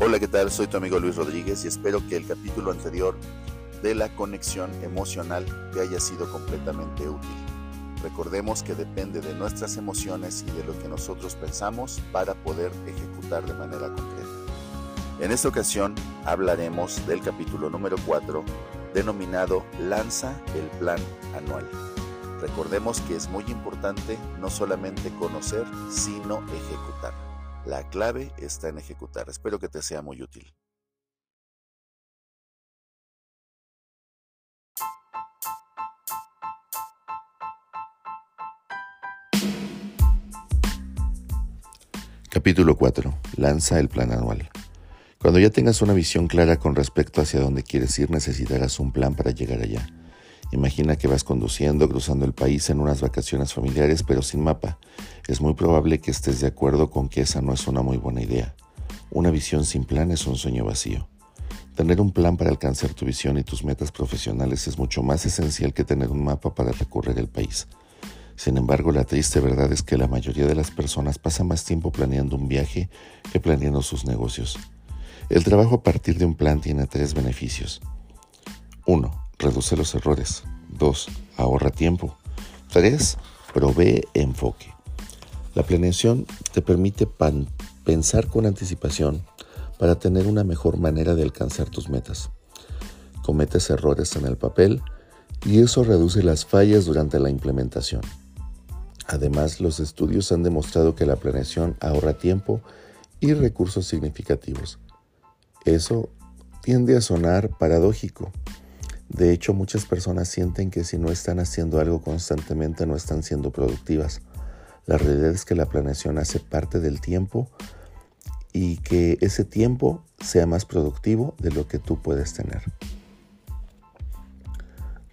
Hola, ¿qué tal? Soy tu amigo Luis Rodríguez y espero que el capítulo anterior de la conexión emocional te haya sido completamente útil. Recordemos que depende de nuestras emociones y de lo que nosotros pensamos para poder ejecutar de manera concreta. En esta ocasión hablaremos del capítulo número 4 denominado Lanza el Plan Anual. Recordemos que es muy importante no solamente conocer, sino ejecutar. La clave está en ejecutar. Espero que te sea muy útil. Capítulo 4. Lanza el plan anual. Cuando ya tengas una visión clara con respecto hacia dónde quieres ir, necesitarás un plan para llegar allá. Imagina que vas conduciendo, cruzando el país en unas vacaciones familiares, pero sin mapa. Es muy probable que estés de acuerdo con que esa no es una muy buena idea. Una visión sin plan es un sueño vacío. Tener un plan para alcanzar tu visión y tus metas profesionales es mucho más esencial que tener un mapa para recorrer el país. Sin embargo, la triste verdad es que la mayoría de las personas pasa más tiempo planeando un viaje que planeando sus negocios. El trabajo a partir de un plan tiene tres beneficios. 1 reduce los errores. 2. Ahorra tiempo. 3. Provee enfoque. La planeación te permite pensar con anticipación para tener una mejor manera de alcanzar tus metas. Cometes errores en el papel y eso reduce las fallas durante la implementación. Además, los estudios han demostrado que la planeación ahorra tiempo y recursos significativos. Eso tiende a sonar paradójico, de hecho, muchas personas sienten que si no están haciendo algo constantemente no están siendo productivas. La realidad es que la planeación hace parte del tiempo y que ese tiempo sea más productivo de lo que tú puedes tener.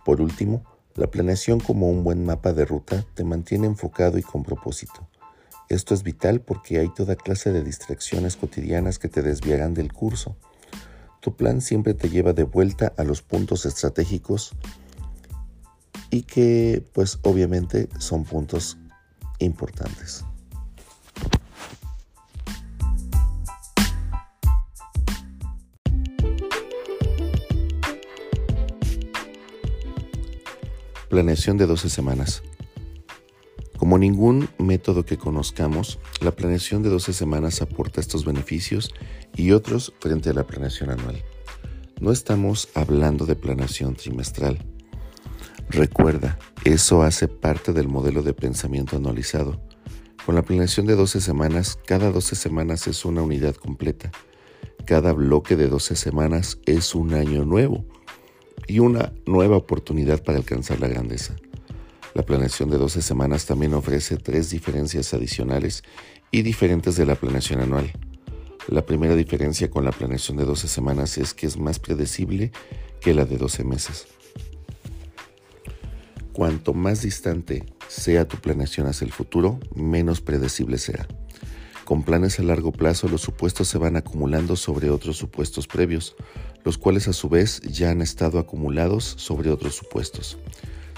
Por último, la planeación como un buen mapa de ruta te mantiene enfocado y con propósito. Esto es vital porque hay toda clase de distracciones cotidianas que te desviarán del curso. Tu plan siempre te lleva de vuelta a los puntos estratégicos y que pues obviamente son puntos importantes. Planeación de 12 semanas. Como ningún método que conozcamos, la planeación de 12 semanas aporta estos beneficios y otros frente a la planeación anual. No estamos hablando de planeación trimestral. Recuerda, eso hace parte del modelo de pensamiento anualizado. Con la planeación de 12 semanas, cada 12 semanas es una unidad completa. Cada bloque de 12 semanas es un año nuevo y una nueva oportunidad para alcanzar la grandeza. La planeación de 12 semanas también ofrece tres diferencias adicionales y diferentes de la planeación anual. La primera diferencia con la planeación de 12 semanas es que es más predecible que la de 12 meses. Cuanto más distante sea tu planeación hacia el futuro, menos predecible será. Con planes a largo plazo, los supuestos se van acumulando sobre otros supuestos previos, los cuales a su vez ya han estado acumulados sobre otros supuestos.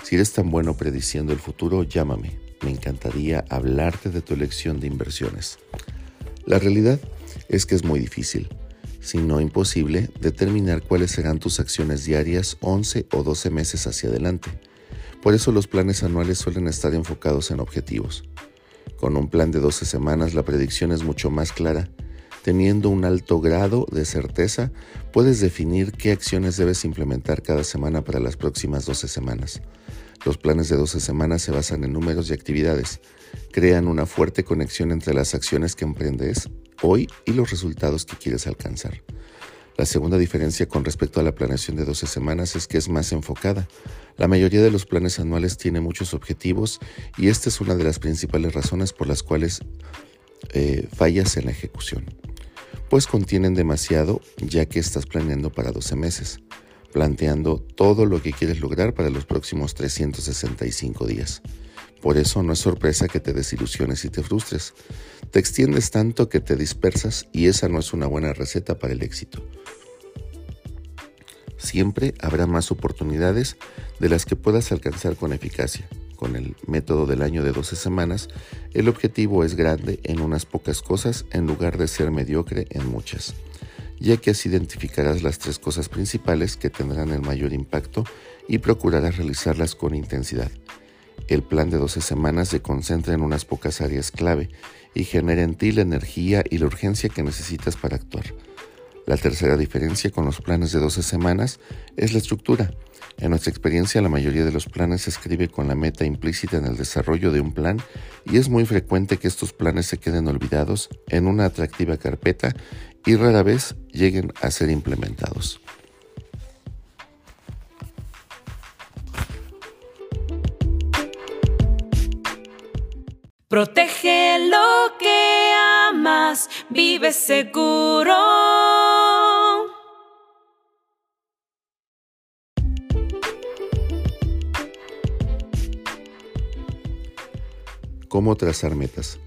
Si eres tan bueno prediciendo el futuro, llámame. Me encantaría hablarte de tu elección de inversiones. La realidad es que es muy difícil, si no imposible, determinar cuáles serán tus acciones diarias 11 o 12 meses hacia adelante. Por eso los planes anuales suelen estar enfocados en objetivos. Con un plan de 12 semanas la predicción es mucho más clara. Teniendo un alto grado de certeza, puedes definir qué acciones debes implementar cada semana para las próximas 12 semanas. Los planes de 12 semanas se basan en números y actividades. Crean una fuerte conexión entre las acciones que emprendes hoy y los resultados que quieres alcanzar. La segunda diferencia con respecto a la planeación de 12 semanas es que es más enfocada. La mayoría de los planes anuales tiene muchos objetivos y esta es una de las principales razones por las cuales eh, fallas en la ejecución. Pues contienen demasiado ya que estás planeando para 12 meses planteando todo lo que quieres lograr para los próximos 365 días. Por eso no es sorpresa que te desilusiones y te frustres. Te extiendes tanto que te dispersas y esa no es una buena receta para el éxito. Siempre habrá más oportunidades de las que puedas alcanzar con eficacia. Con el método del año de 12 semanas, el objetivo es grande en unas pocas cosas en lugar de ser mediocre en muchas. ya que así identificarás las tres cosas principales que tendrán el mayor impacto y procurarás realizarlas con intensidad. El plan de 12 semanas se concentra en unas pocas áreas clave y genera en ti la energía y la urgencia que necesitas para actuar. La tercera diferencia con los planes de 12 semanas es la estructura. En nuestra experiencia, la mayoría de los planes se escribe con la meta implícita en el desarrollo de un plan y es muy frecuente que estos planes se queden olvidados en una atractiva carpeta y rara vez lleguen a ser implementados. Protege lo que amas, vive seguro. ¿Cómo trazar metas?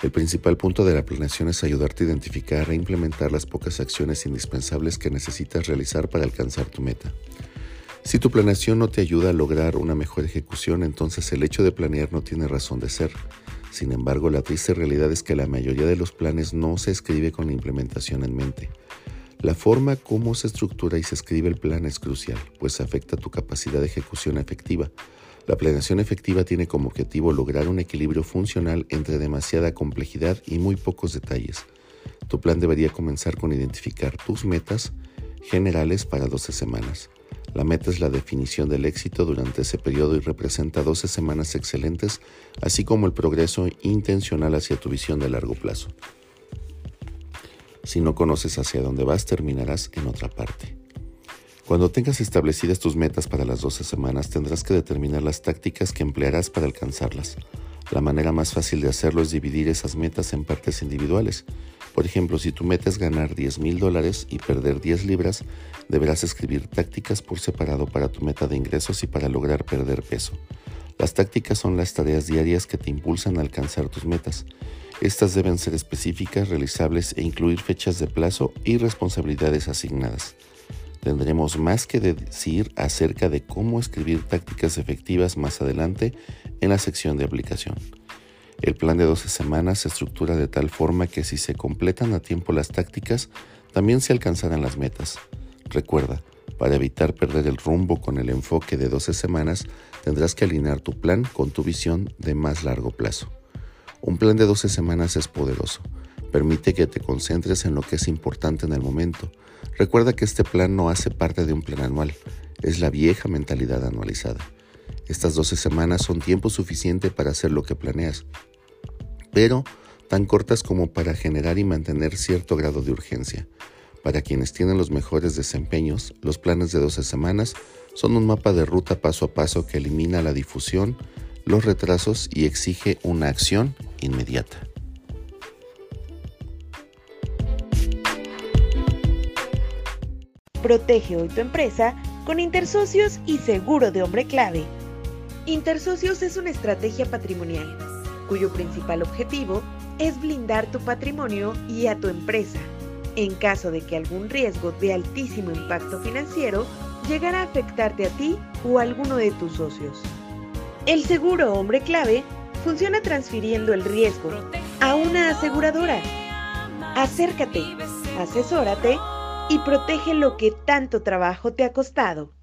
El principal punto de la planeación es ayudarte a identificar e implementar las pocas acciones indispensables que necesitas realizar para alcanzar tu meta. Si tu planeación no te ayuda a lograr una mejor ejecución, entonces el hecho de planear no tiene razón de ser. Sin embargo, la triste realidad es que la mayoría de los planes no se escribe con la implementación en mente. La forma como se estructura y se escribe el plan es crucial, pues afecta tu capacidad de ejecución efectiva. La planeación efectiva tiene como objetivo lograr un equilibrio funcional entre demasiada complejidad y muy pocos detalles. Tu plan debería comenzar con identificar tus metas generales para 12 semanas. La meta es la definición del éxito durante ese periodo y representa 12 semanas excelentes, así como el progreso intencional hacia tu visión de largo plazo. Si no conoces hacia dónde vas, terminarás en otra parte. Cuando tengas establecidas tus metas para las 12 semanas, tendrás que determinar las tácticas que emplearás para alcanzarlas. La manera más fácil de hacerlo es dividir esas metas en partes individuales. Por ejemplo, si tu meta es ganar 10 mil dólares y perder 10 libras, deberás escribir tácticas por separado para tu meta de ingresos y para lograr perder peso. Las tácticas son las tareas diarias que te impulsan a alcanzar tus metas. Estas deben ser específicas, realizables e incluir fechas de plazo y responsabilidades asignadas. Tendremos más que decir acerca de cómo escribir tácticas efectivas más adelante en la sección de aplicación. El plan de 12 semanas se estructura de tal forma que si se completan a tiempo las tácticas, también se alcanzarán las metas. Recuerda, para evitar perder el rumbo con el enfoque de 12 semanas, tendrás que alinear tu plan con tu visión de más largo plazo. Un plan de 12 semanas es poderoso. Permite que te concentres en lo que es importante en el momento Recuerda que este plan no hace parte de un plan anual, es la vieja mentalidad anualizada. Estas 12 semanas son tiempo suficiente para hacer lo que planeas, pero tan cortas como para generar y mantener cierto grado de urgencia. Para quienes tienen los mejores desempeños, los planes de 12 semanas son un mapa de ruta paso a paso que elimina la difusión, los retrasos y exige una acción inmediata. Protege hoy tu empresa con Intersocios y Seguro de Hombre Clave. Intersocios es una estrategia patrimonial cuyo principal objetivo es blindar tu patrimonio y a tu empresa en caso de que algún riesgo de altísimo impacto financiero llegara a afectarte a ti o a alguno de tus socios. El seguro hombre clave funciona transfiriendo el riesgo a una aseguradora. Acércate, asesórate y protege lo que tanto trabajo te ha costado.